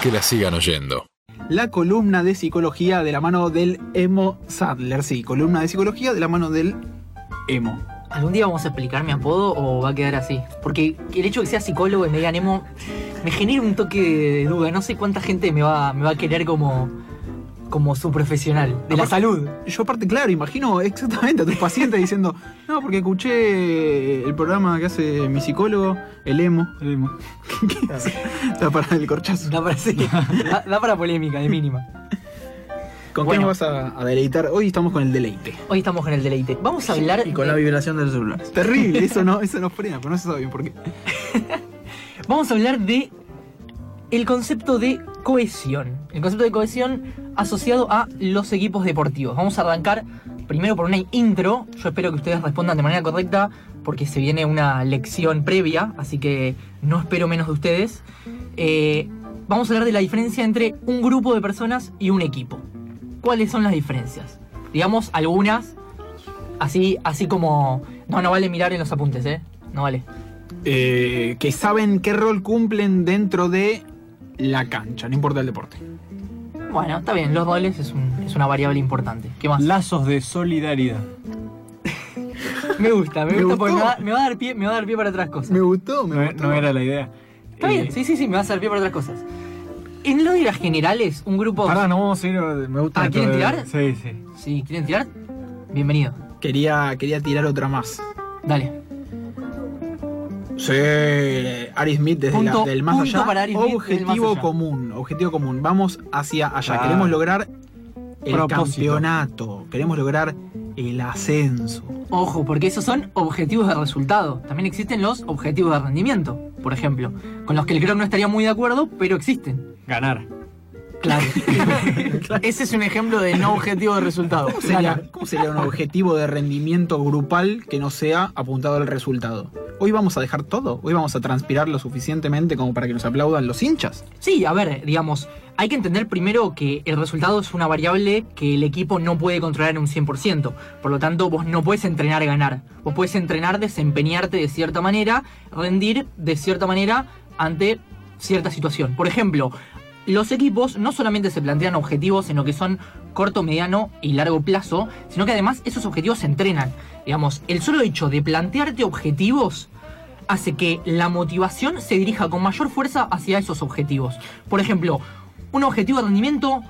que la sigan oyendo. La columna de psicología de la mano del Emo Sadler. Sí, columna de psicología de la mano del Emo. ¿Algún día vamos a explicar mi apodo o va a quedar así? Porque el hecho de que sea psicólogo y me digan emo me genera un toque de duda. No sé cuánta gente me va, me va a querer como, como su profesional de la salud. Yo aparte, claro, imagino exactamente a tus pacientes diciendo, no, porque escuché el programa que hace mi psicólogo, el emo, el emo. Está para el corchazo. Da para, sí, da- da para polémica, de mínima. ¿Con Bueno. qué nos vas a, a deleitar? Hoy estamos con el deleite. Hoy estamos con el deleite. Vamos a hablar. Y con la de- vibración del celular. Terrible, eso no, eso no frena, pero no se sabe bien por qué. Vamos a hablar de el concepto de cohesión. El concepto de cohesión asociado a los equipos deportivos. Vamos a arrancar primero por una intro. Yo espero que ustedes respondan de manera correcta porque se viene una lección previa, así que no espero menos de ustedes. Eh, vamos a hablar de la diferencia entre un grupo de personas y un equipo. ¿Cuáles son las diferencias? Digamos algunas, así, así como... No, no vale mirar en los apuntes, ¿eh? No vale. Eh, que saben qué rol cumplen dentro de la cancha, no importa el deporte. Bueno, está bien, los roles es, un- es una variable importante. ¿Qué más? Lazos de solidaridad. Me gusta, me, Me gusta porque me gustó. va, me va a dar pie, me va a dar pie para otras cosas. Me gustó, me No, gustó. no era la idea. Está Eh, bien, sí, sí, sí, me va a dar pie para otras cosas. En lo de las generales, un grupo. Pará, no vamos a ir. Me gusta. Ah, ¿quieren de- tirar? Sí, sí. Si quieren tirar, bienvenido. Quería, quería tirar otra más. Dale. Sí, Ari Smith desde Punto- la- del más allá. para Ari Smith del más objetivo allá. común, objetivo común. Vamos hacia allá. Claro. Queremos lograr el Propósito. campeonato. Queremos lograr el ascenso. Ojo, porque esos son objetivos de resultado. También existen los objetivos de rendimiento, por ejemplo, con los que el Croc no estaría muy de acuerdo, pero existen. Ganar. Claro. Ese es un ejemplo de no objetivo de resultado. ¿Cómo sería, cómo sería un objetivo de rendimiento grupal que no sea apuntado al resultado? Hoy vamos a dejar todo. Hoy vamos a transpirar lo suficientemente como para que nos aplaudan los hinchas. Sí, a ver, digamos, hay que entender primero que el resultado es una variable que el equipo no puede controlar en un 100%. Por lo tanto, vos no puedes entrenar ganar. Vos puedes entrenar desempeñarte de cierta manera, rendir de cierta manera ante cierta situación. Por ejemplo, los equipos no solamente se plantean objetivos en lo que son corto, mediano y largo plazo, sino que además esos objetivos se entrenan. Digamos, el solo hecho de plantearte objetivos hace que la motivación se dirija con mayor fuerza hacia esos objetivos. Por ejemplo, un objetivo de rendimiento,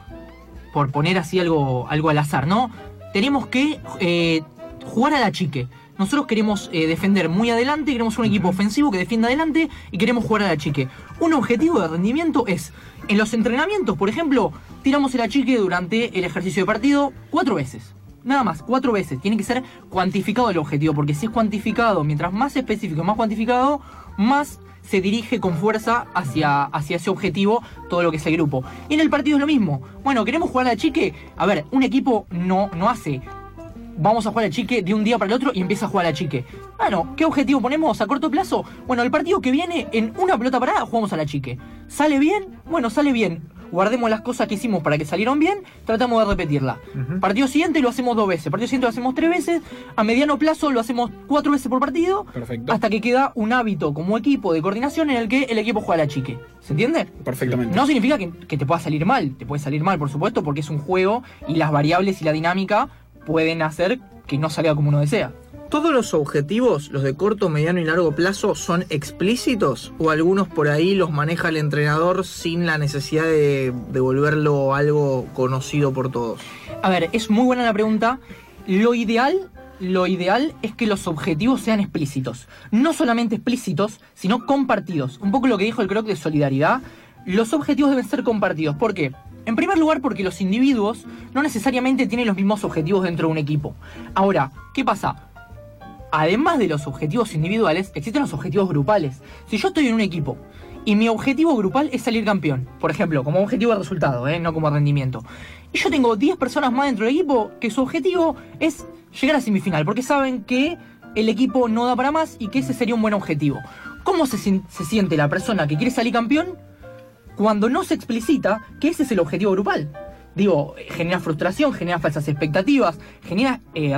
por poner así algo, algo al azar, ¿no? Tenemos que eh, jugar a la chique. Nosotros queremos eh, defender muy adelante, queremos un equipo ofensivo que defienda adelante y queremos jugar a la chique. Un objetivo de rendimiento es, en los entrenamientos, por ejemplo, tiramos el achique durante el ejercicio de partido cuatro veces. Nada más, cuatro veces. Tiene que ser cuantificado el objetivo, porque si es cuantificado, mientras más específico, más cuantificado, más se dirige con fuerza hacia, hacia ese objetivo todo lo que es el grupo. Y en el partido es lo mismo. Bueno, queremos jugar a la chique. A ver, un equipo no, no hace vamos a jugar al chique de un día para el otro y empieza a jugar al chique. Bueno, ¿qué objetivo ponemos a corto plazo? Bueno, el partido que viene en una pelota parada jugamos a la chique. ¿Sale bien? Bueno, sale bien. Guardemos las cosas que hicimos para que salieron bien, tratamos de repetirla. Partido siguiente lo hacemos dos veces, partido siguiente lo hacemos tres veces, a mediano plazo lo hacemos cuatro veces por partido, Perfecto. hasta que queda un hábito como equipo de coordinación en el que el equipo juega a la chique. ¿Se entiende? Perfectamente. No significa que, que te pueda salir mal, te puede salir mal, por supuesto, porque es un juego y las variables y la dinámica pueden hacer que no salga como uno desea. ¿Todos los objetivos, los de corto, mediano y largo plazo, son explícitos? ¿O algunos por ahí los maneja el entrenador sin la necesidad de, de volverlo algo conocido por todos? A ver, es muy buena la pregunta. Lo ideal, lo ideal es que los objetivos sean explícitos. No solamente explícitos, sino compartidos. Un poco lo que dijo el Croc de solidaridad. Los objetivos deben ser compartidos. ¿Por qué? En primer lugar, porque los individuos no necesariamente tienen los mismos objetivos dentro de un equipo. Ahora, ¿qué pasa? Además de los objetivos individuales, existen los objetivos grupales. Si yo estoy en un equipo y mi objetivo grupal es salir campeón, por ejemplo, como objetivo de resultado, ¿eh? no como rendimiento, y yo tengo 10 personas más dentro del equipo que su objetivo es llegar a semifinal, porque saben que el equipo no da para más y que ese sería un buen objetivo. ¿Cómo se, sien- se siente la persona que quiere salir campeón cuando no se explicita que ese es el objetivo grupal? Digo, genera frustración, genera falsas expectativas, genera eh,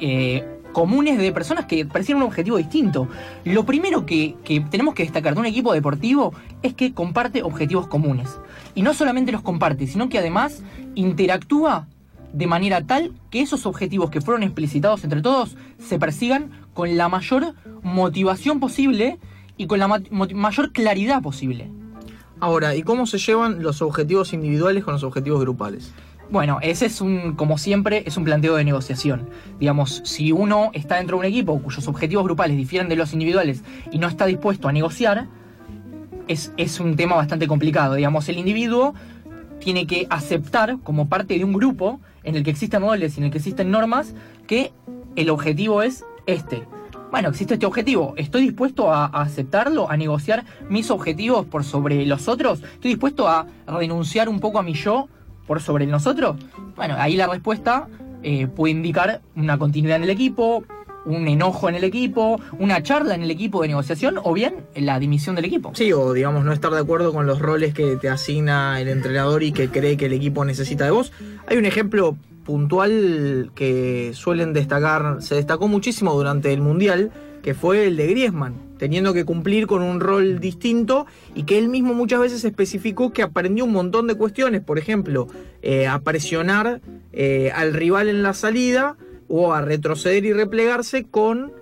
eh, comunes de personas que persiguen un objetivo distinto. Lo primero que, que tenemos que destacar de un equipo deportivo es que comparte objetivos comunes. Y no solamente los comparte, sino que además interactúa de manera tal que esos objetivos que fueron explicitados entre todos se persigan con la mayor motivación posible y con la mayor claridad posible. Ahora, ¿y cómo se llevan los objetivos individuales con los objetivos grupales? Bueno, ese es un, como siempre, es un planteo de negociación. Digamos, si uno está dentro de un equipo cuyos objetivos grupales difieren de los individuales y no está dispuesto a negociar, es, es un tema bastante complicado. Digamos, el individuo tiene que aceptar como parte de un grupo en el que existen roles y en el que existen normas que el objetivo es este. Bueno, existe este objetivo. ¿Estoy dispuesto a, a aceptarlo, a negociar mis objetivos por sobre los otros? ¿Estoy dispuesto a renunciar un poco a mi yo por sobre el nosotros? Bueno, ahí la respuesta eh, puede indicar una continuidad en el equipo, un enojo en el equipo, una charla en el equipo de negociación o bien la dimisión del equipo. Sí, o digamos no estar de acuerdo con los roles que te asigna el entrenador y que cree que el equipo necesita de vos. Hay un ejemplo puntual que suelen destacar, se destacó muchísimo durante el Mundial, que fue el de Griezmann, teniendo que cumplir con un rol distinto y que él mismo muchas veces especificó que aprendió un montón de cuestiones, por ejemplo, eh, a presionar eh, al rival en la salida o a retroceder y replegarse con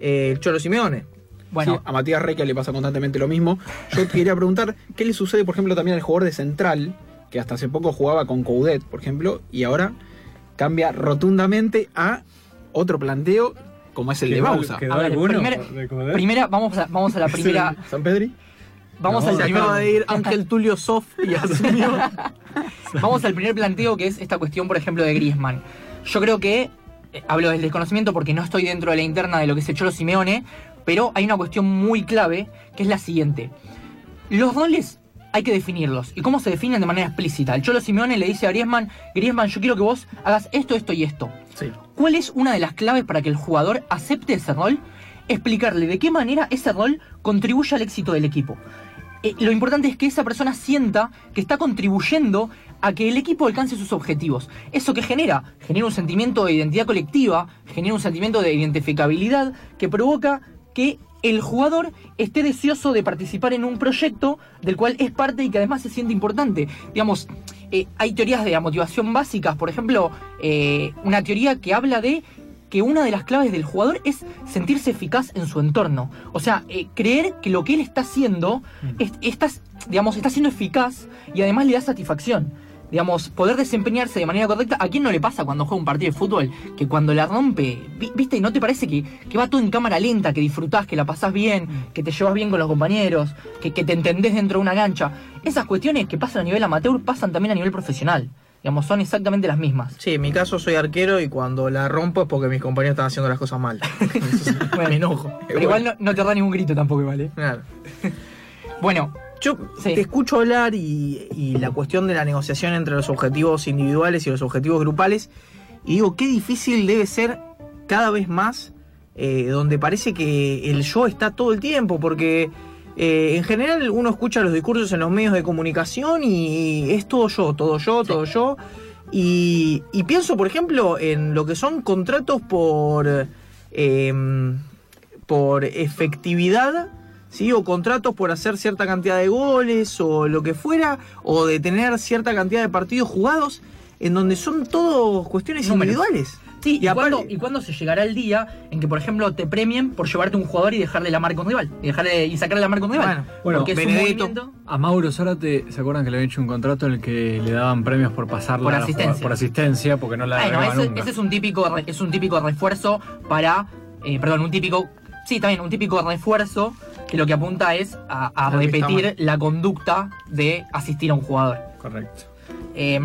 eh, el Cholo Simeone. Bueno, Sí, a Matías Requia le pasa constantemente lo mismo. Yo quería preguntar, ¿qué le sucede, por ejemplo, también al jugador de central, que hasta hace poco jugaba con Coudet, por ejemplo, y ahora cambia rotundamente a otro planteo como es el de ¿Quedó- Bausa? quedó A ver, alguno primer- por recordar? primera, vamos a, vamos a la primera, ¿San Pedri? vamos No, al Se primer, acaba de ir Ángel Tulio Sof y asumió. Vamos al primer planteo que es esta cuestión, por ejemplo, de Griezmann. Yo creo que, eh, hablo del desconocimiento porque no estoy dentro de la interna de lo que se echó los Simeone, pero hay una cuestión muy clave que es la siguiente. Los roles hay que definirlos. ¿Y cómo se definen de manera explícita? El Cholo Simeone le dice a Griezmann, Griezmann, yo quiero que vos hagas esto, esto y esto. Sí. ¿Cuál es una de las claves para que el jugador acepte ese rol? Explicarle de qué manera ese rol contribuye al éxito del equipo. Eh, lo importante es que esa persona sienta que está contribuyendo a que el equipo alcance sus objetivos. ¿Eso que genera? Genera un sentimiento de identidad colectiva, genera un sentimiento de identificabilidad que provoca que el jugador esté deseoso de participar en un proyecto del cual es parte y que además se siente importante. Digamos, eh, hay teorías de la motivación básicas, por ejemplo, eh, una teoría que habla de que una de las claves del jugador es sentirse eficaz en su entorno. O sea, eh, creer que lo que él está haciendo es- está, digamos, está siendo eficaz y además le da satisfacción. Digamos, poder desempeñarse de manera correcta. ¿A quién no le pasa cuando juega un partido de fútbol? Que cuando la rompe, vi- ¿viste? ¿No te parece que, que va todo en cámara lenta, que disfrutás, que la pasás bien, que te llevas bien con los compañeros, que, que te entendés dentro de una cancha? Esas cuestiones que pasan a nivel amateur pasan también a nivel profesional. Digamos, son exactamente las mismas. Sí, en mi caso soy arquero y cuando la rompo es porque mis compañeros están haciendo las cosas mal. Entonces, me enojo. Pero igual no, no te da ningún grito tampoco, ¿vale? Claro. Bueno, Yo Sí. te escucho hablar y, y la cuestión de la negociación entre los objetivos individuales y los objetivos grupales y digo, qué difícil debe ser cada vez más eh, donde parece que el yo está todo el tiempo, porque eh, en general uno escucha los discursos en los medios de comunicación y es todo yo, todo yo, todo yo. Y, y pienso, por ejemplo, en lo que son contratos por, em, por efectividad, ¿sí? o contratos por hacer cierta cantidad de goles o lo que fuera, o de tener cierta cantidad de partidos jugados, en donde son todo cuestiones Números. individuales. Sí, ¿y, Y aparte- cuándo, ¿y cuándo se llegará el día en que, por ejemplo, te premien por llevarte un jugador y dejarle la marca a un rival? Y, dejarle, y sacarle la marca a un rival. Bueno, bueno, Porque es un movimiento- A Mauro Zárate, ¿se acuerdan que le habían hecho un contrato en el que le daban premios por pasarla Por asistencia. por asistencia, porque no la Bueno, agarraba ese, nunca. ese es un típico es un típico refuerzo para. eh, perdón, un típico. Sí, también, un típico refuerzo que lo que apunta es a, repetir la conducta de asistir a un jugador. Correcto. Eh,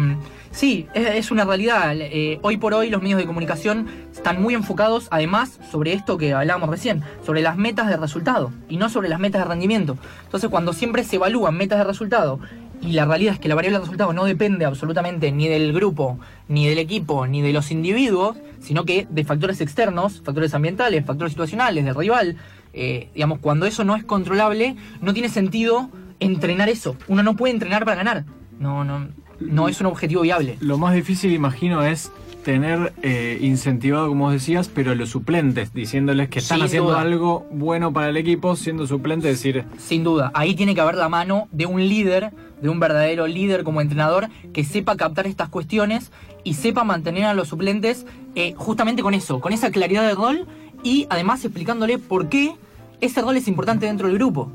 sí, es, es una realidad. Eh, hoy por hoy los medios de comunicación están muy enfocados, además, sobre esto que hablábamos recién, sobre las metas de resultado y no sobre las metas de rendimiento. Entonces, cuando siempre se evalúan metas de resultado y la realidad es que la variable de resultado no depende absolutamente ni del grupo, ni del equipo, ni de los individuos, sino que de factores externos, factores ambientales, factores situacionales, del rival, eh, digamos, cuando eso no es controlable, no tiene sentido entrenar eso. Uno no puede entrenar para ganar. No, no, no es un objetivo viable. Lo más difícil, imagino, es tener eh, incentivado, como decías, pero los suplentes, diciéndoles que están Sin haciendo duda. algo bueno para el equipo, siendo suplente, decir, Sin duda, ahí tiene que haber la mano de un líder, de un verdadero líder como entrenador, que sepa captar estas cuestiones y sepa mantener a los suplentes eh, justamente con eso, con esa claridad de rol y además explicándole por qué ese rol es importante dentro del grupo.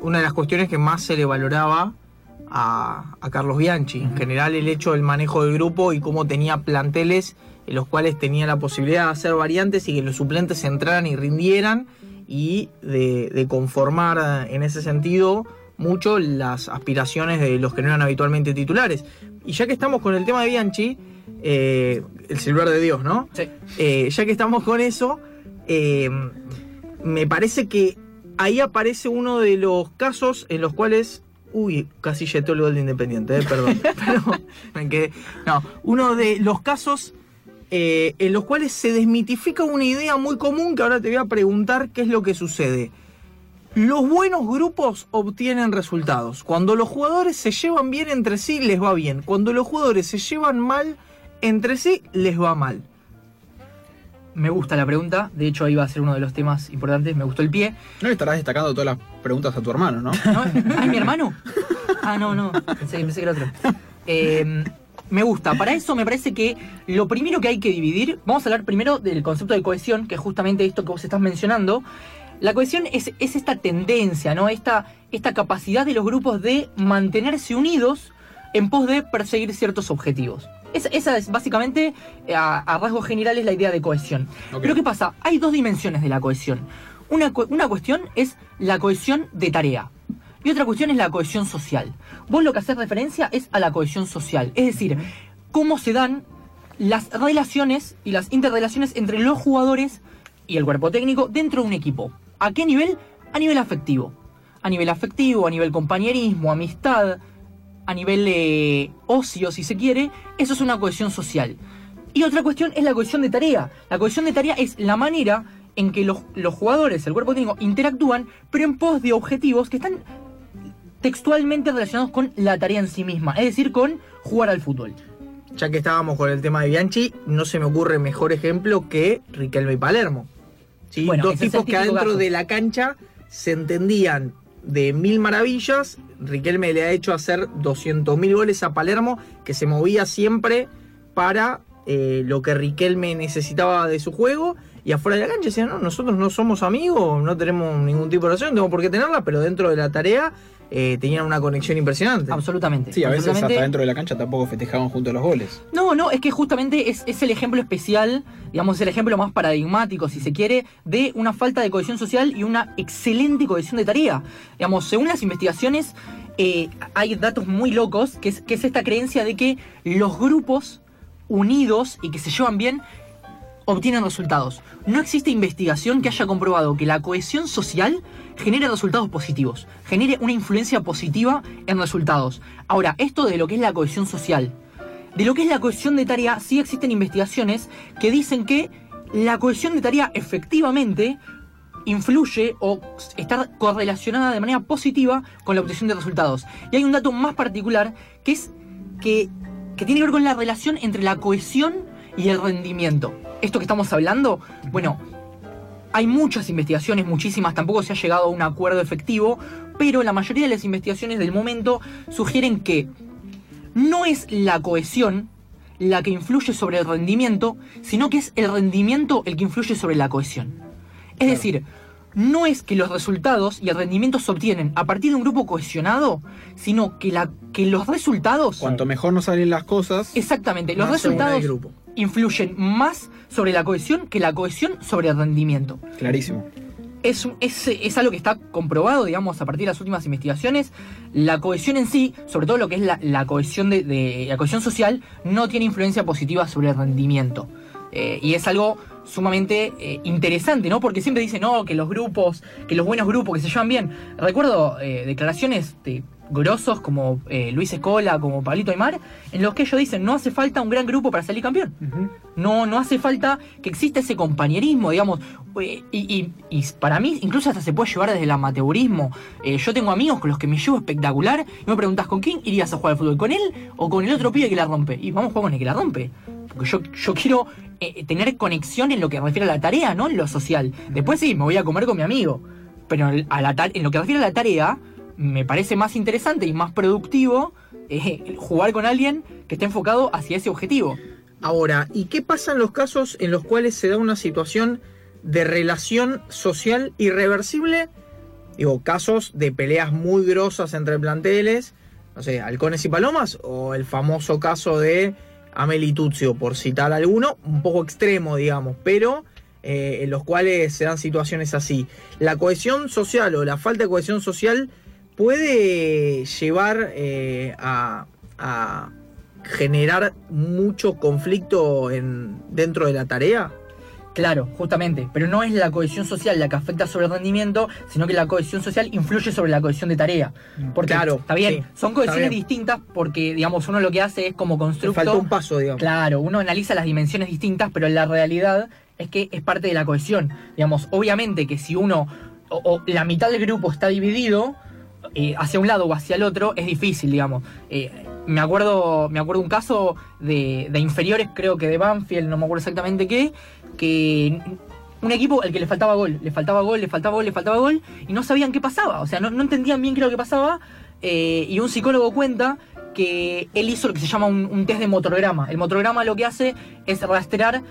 una de las cuestiones que más se le valoraba a, a Carlos Bianchi. En general, el hecho del manejo del grupo y cómo tenía planteles en los cuales tenía la posibilidad de hacer variantes y que los suplentes entraran y rindieran y de, de conformar eh, en ese sentido mucho las aspiraciones de los que no eran habitualmente titulares. Y ya que estamos con el tema de Bianchi, eh, el silver de Dios, ¿no? Sí. Eh, ya que estamos con eso, eh, me parece que ahí aparece uno de los casos en los cuales. Uy, casi jetó el gol de Independiente, eh, perdón. Pero me quedé. No, uno de los casos eh, en los cuales se desmitifica una idea muy común que ahora te voy a preguntar qué es lo que sucede. Los buenos grupos obtienen resultados. Cuando los jugadores se llevan bien entre sí, les va bien. Cuando los jugadores se llevan mal entre sí, les va mal. Me gusta la pregunta, de hecho ahí va a ser uno de los temas importantes, me gustó el pie. No le estarás destacando todas las preguntas a tu hermano, ¿no? ¿No? ¿Ay, mi hermano? Ah, no, no. Pensé, pensé que era otro. Eh, me gusta. Para eso me parece que lo primero que hay que dividir, vamos a hablar primero del concepto de cohesión, que es justamente esto que vos estás mencionando. La cohesión es, es esta tendencia, ¿no? Esta, esta capacidad de los grupos de mantenerse unidos en pos de perseguir ciertos objetivos. Esa, esa es básicamente, eh, a, a rasgos generales, la idea de cohesión. Pero ¿qué pasa? Hay dos dimensiones de la cohesión. Una, una cuestión es la cohesión de tarea. Y otra cuestión es la cohesión social. Vos lo que haces referencia es a la cohesión social. Es decir, cómo se dan las relaciones y las interrelaciones entre los jugadores y el cuerpo técnico dentro de un equipo. ¿A qué nivel? A nivel afectivo. A nivel afectivo, a nivel compañerismo, amistad, a nivel eh, ocio, si se quiere, eso es una cohesión social. Y otra cuestión es la cohesión de tarea. La cohesión de tarea es la manera en que los, los jugadores, el cuerpo técnico, interactúan, pero en pos de objetivos que están textualmente relacionados con la tarea en sí misma, es decir, con jugar al fútbol. Ya que estábamos con el tema de Bianchi, no se me ocurre mejor ejemplo que Riquelme y Palermo. ¿Sí? Bueno, Dos tipos que adentro caso. de la cancha se entendían de mil maravillas. Riquelme le ha hecho hacer 200.000 goles a Palermo, que se movía siempre para eh, lo que Riquelme necesitaba de su juego. Y afuera de la cancha decían, no, nosotros no somos amigos, no tenemos ningún tipo de relación, tenemos por qué tenerla, pero dentro de la tarea eh, tenían una conexión impresionante. Absolutamente. Sí, a veces absolutamente. hasta dentro de la cancha tampoco festejaban juntos los goles. No, no, es que justamente es, es el ejemplo especial, digamos, el ejemplo más paradigmático, si se quiere, de una falta de cohesión social y una excelente cohesión de tarea. Digamos, según las investigaciones, eh, hay datos muy locos, que es, que es esta creencia de que los grupos unidos y que se llevan bien obtienen resultados. No existe investigación que haya comprobado que la cohesión social genere resultados positivos, genere una influencia positiva en resultados. Ahora, esto de lo que es la cohesión social, de lo que es la cohesión de tarea, sí existen investigaciones que dicen que la cohesión de tarea efectivamente influye o está correlacionada de manera positiva con la obtención de resultados. Y hay un dato más particular que es que, que tiene que ver con la relación entre la cohesión y el rendimiento. Esto que estamos hablando, bueno, hay muchas investigaciones, muchísimas, tampoco se ha llegado a un acuerdo efectivo, pero la mayoría de las investigaciones del momento sugieren que no es la cohesión la que influye sobre el rendimiento, sino que es el rendimiento el que influye sobre la cohesión. Es decir, no es que los resultados y el rendimiento se obtienen a partir de un grupo cohesionado, sino que, la, que los resultados... Cuanto mejor nos salen las cosas, Exactamente, los resultados grupo. Influyen más sobre la cohesión que la cohesión sobre el rendimiento. clarísimo. Es, es, es algo que está comprobado, digamos, a partir de las últimas investigaciones. La cohesión en sí, sobre todo lo que es la, la cohesión de, de- la cohesión social, no tiene influencia positiva sobre el rendimiento. Eh, y es algo sumamente eh, interesante, ¿no? Porque siempre dicen, no, que los grupos, que los buenos grupos que se llevan bien. Recuerdo eh, declaraciones de grosos como eh, Luis Escola, como Pablito Aymar, en los que ellos dicen, no hace falta un gran grupo para salir campeón. No, no hace falta que exista ese compañerismo, digamos. Eh, Y, y- y para mí, incluso hasta se puede llevar desde el amateurismo. Eh, yo tengo amigos con los que me llevo espectacular y me preguntas con quién irías a jugar al fútbol, con él o con el otro pibe que la rompe. Y vamos a jugar con el que la rompe. Porque yo, yo quiero eh, tener conexión en lo que refiere a la tarea, no en lo social. Después sí, me voy a comer con mi amigo. Pero a la en lo que refiere a la tarea, me parece más interesante y más productivo eh, jugar con alguien que esté enfocado hacia ese objetivo. Ahora, ¿y qué pasa en los casos en los cuales se da una situación de relación social irreversible? Digo, casos de peleas muy grosas entre planteles, no sé, halcones y palomas, o el famoso caso de Amel y Tuzio, por citar alguno, un poco extremo, digamos, pero eh, en los cuales se dan situaciones así. La cohesión social o la falta de cohesión social puede llevar eh, a, a generar mucho conflicto en, dentro de la tarea. Claro, justamente, pero no es la cohesión social la que afecta sobre el rendimiento, sino que la cohesión social influye sobre la cohesión de tarea. Porque, Claro, está bien, sí, son cohesiones bien. distintas porque, digamos, uno lo que hace es como constructo. faltó un paso, digamos. Claro, uno analiza las dimensiones distintas, pero la realidad es que es parte de la cohesión. Digamos, obviamente que si uno o, o la mitad del grupo está dividido hacia un lado o hacia el otro, es difícil, digamos. Eh, me acuerdo, me acuerdo un caso de, de inferiores, creo que de Banfield, no me acuerdo exactamente qué, que un equipo al que le faltaba gol, le faltaba gol, le faltaba gol, le faltaba gol, y no sabían qué pasaba, o sea, no, no entendían bien qué lo que pasaba, eh, y un psicólogo cuenta que él hizo lo que se llama un, un test de motorograma. El motorograma lo que hace es rastrear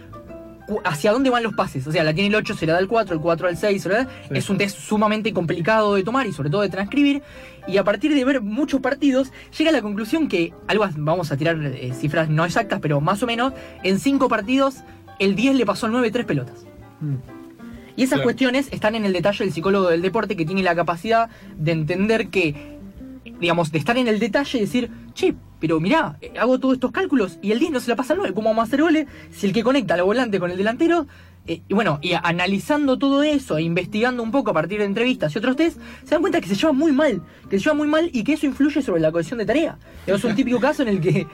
hacia dónde van los pases. O sea, la tiene el 8, se la da el 4, el 4 al 6, ¿verdad? Sí. Es un test sumamente complicado de tomar y sobre todo de transcribir. Y a partir de ver muchos partidos, llega a la conclusión que, algo, vamos a tirar eh, cifras no exactas, pero más o menos, en 5 partidos, el 10 le pasó al 9 tres pelotas. Mm. Y esas Claro. cuestiones están en el detalle del psicólogo del deporte que tiene la capacidad de entender que, digamos, de estar en el detalle y decir, che, pero mirá, eh, hago todos estos cálculos y el 10 no se la pasa al 9, ¿cómo vamos a hacer goles si el que conecta al volante con el delantero? eh, y bueno, y analizando todo eso e investigando un poco a partir de entrevistas y otros test, se dan cuenta que se llevan muy mal, que se llevan muy mal y que eso influye sobre la cohesión de tarea. Es un típico caso en el que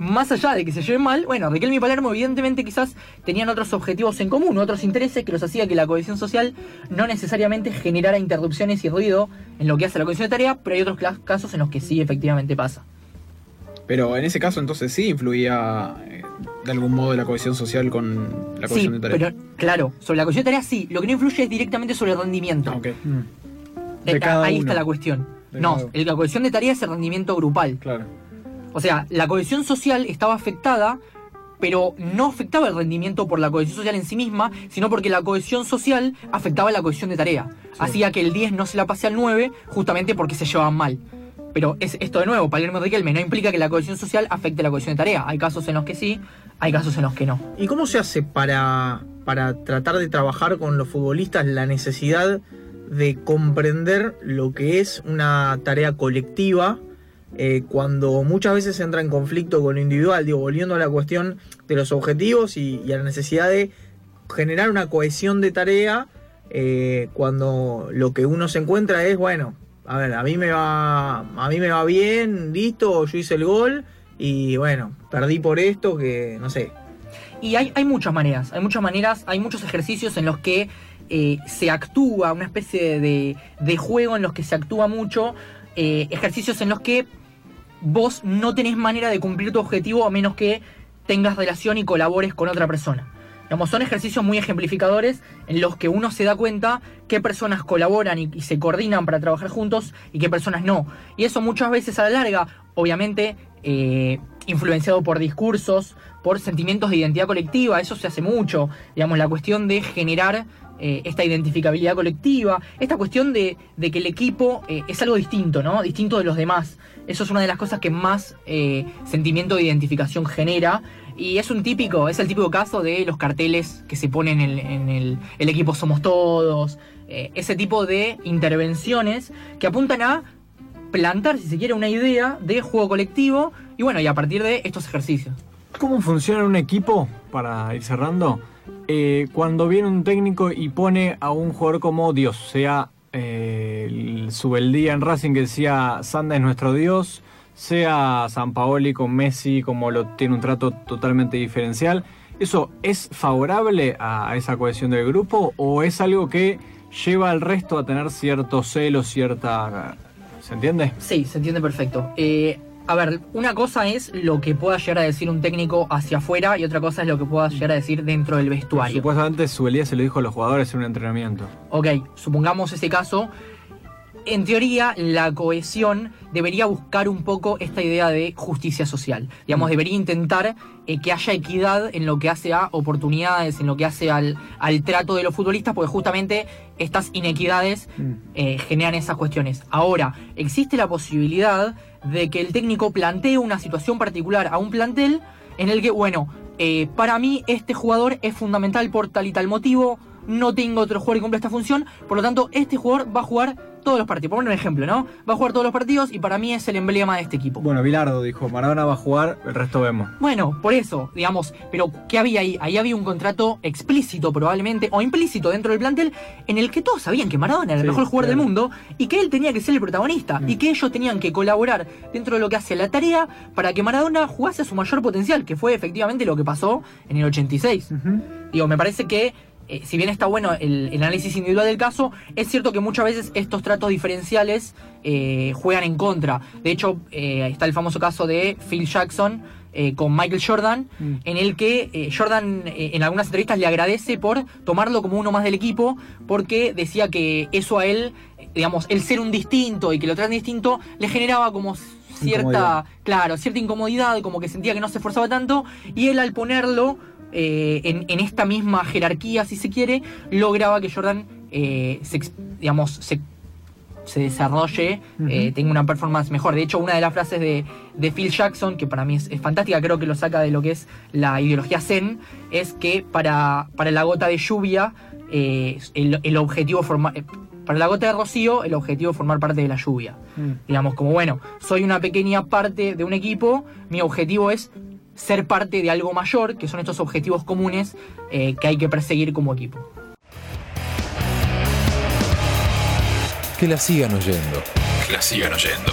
más allá de que se lleven mal, bueno, Riquelme y Palermo evidentemente quizás tenían otros objetivos en común, otros intereses que los hacía que la cohesión social no necesariamente generara interrupciones y ruido en lo que hace la cohesión de tarea, pero hay otros casos en los que sí efectivamente pasa. Pero en ese caso entonces sí influía eh, de algún modo la cohesión social con la Sí, cohesión de tarea. pero claro, sobre la cohesión de tarea sí, lo que no influye es directamente sobre el rendimiento. Ah, ok. Mm. De cada ahí uno. está la cuestión. De No, cada- la cohesión de tarea es el rendimiento grupal. Claro. O sea, la cohesión social estaba afectada, pero no afectaba el rendimiento por la cohesión social en sí misma, sino porque la cohesión social afectaba la cohesión de tarea. Hacía que el 10 no se la pase al 9, justamente porque se llevaban mal. Pero es esto de nuevo, Palermo Riquelme, no implica que la cohesión social afecte la cohesión de tarea. Hay casos en los que sí, hay casos en los que no. ¿Y cómo se hace para, para tratar de trabajar con los futbolistas la necesidad de comprender lo que es una tarea colectiva eh, cuando muchas veces entra en conflicto con lo individual? Digo, volviendo a la cuestión de los objetivos y, y a la necesidad de generar una cohesión de tarea eh, cuando lo que uno se encuentra es, bueno, a ver, a mí me va, a mí me va bien, listo, yo hice el gol y bueno, perdí por esto que, no sé, Y hay, hay muchas maneras, hay muchas maneras, hay muchos ejercicios en los que eh, se actúa, una especie de, juego en los que se actúa mucho, eh, ejercicios en los que vos no tenés manera de cumplir tu objetivo a menos que tengas relación y colabores con otra persona. Digamos, son ejercicios muy ejemplificadores en los que uno se da cuenta qué personas colaboran y, se coordinan para trabajar juntos y qué personas no. Y eso muchas veces a la larga, obviamente, eh, influenciado por discursos, por sentimientos de identidad colectiva, eso se hace mucho. Digamos, la cuestión de generar eh, esta identificabilidad colectiva, esta cuestión de, de que el equipo eh, es algo distinto, ¿no? Distinto de los demás. Eso es una de las cosas que más sentimiento de identificación genera. Y es un típico, es el típico caso de los carteles que se ponen en, en el, equipo Somos Todos. eh, ese tipo de intervenciones que apuntan a plantar, si se quiere, una idea de juego colectivo. Y bueno, y a partir de estos ejercicios. ¿Cómo funciona un equipo, para ir cerrando, eh, cuando viene un técnico y pone a un jugador como Dios? Sea eh, en Racing que decía Sanda es nuestro Dios, sea San Paoli con Messi como lo tiene un trato totalmente diferencial. ¿Eso es favorable a, a esa cohesión del grupo o es algo que lleva al resto a tener cierto celo, cierta... ¿Se entiende? Sí, se entiende perfecto. Eh, A ver, una cosa es lo que pueda llegar a decir un técnico hacia afuera y otra cosa es lo que pueda llegar a decir dentro del vestuario. Supuestamente Subelía se lo dijo a los jugadores en un entrenamiento. Ok, supongamos ese caso. En teoría, la cohesión debería buscar un poco esta idea de justicia social. Digamos, debería intentar eh, que haya equidad en lo que hace a oportunidades, en lo que hace al, al trato de los futbolistas, porque justamente estas inequidades eh, generan esas cuestiones. Ahora, existe la posibilidad de que el técnico plantee una situación particular a un plantel en el que, bueno, eh, para mí este jugador es fundamental por tal y tal motivo, no tengo otro jugador que cumpla esta función, por lo tanto este jugador va a jugar todos los partidos. Por poner un ejemplo, ¿no? Va a jugar todos los partidos y para mí es el emblema de este equipo. Bueno, Bilardo dijo, Maradona va a jugar, el resto vemos. Bueno, por eso, digamos, pero ¿qué había ahí? Ahí había un contrato explícito probablemente, o implícito dentro del plantel, en el que todos sabían que Maradona era el Sí, mejor jugador claro. del mundo y que él tenía que ser el protagonista Mm. y que ellos tenían que colaborar dentro de lo que hace la tarea para que Maradona jugase a su mayor potencial, que fue efectivamente lo que pasó en el 86. Digo, me parece que, eh, si bien está bueno el, el análisis individual del caso, es cierto que muchas veces estos tratos diferenciales eh, juegan en contra. De hecho, eh, está el famoso caso de Phil Jackson con Michael Jordan, Mm. en el que Jordan en algunas entrevistas le agradece por tomarlo como uno más del equipo, porque decía que eso a él, digamos, el ser un distinto y que lo traen distinto, le generaba como cierta, claro, cierta incomodidad, como que sentía que no se esforzaba tanto, y él al ponerlo eh, en, en esta misma jerarquía, si se quiere, lograba que Jordan eh, se, digamos, se, se desarrolle, eh, tenga una performance mejor. De hecho, una de las frases de, de Phil Jackson, que para mí es, es fantástica, creo que lo saca de lo que es la ideología zen, es que para, para la gota de lluvia, el, el objetivo forma- eh, para la gota de rocío, el objetivo es formar parte de la lluvia. Digamos, como bueno, soy una pequeña parte de un equipo, mi objetivo es ser parte de algo mayor, que son estos objetivos comunes eh, que hay que perseguir como equipo. Que la sigan oyendo. Que la sigan oyendo.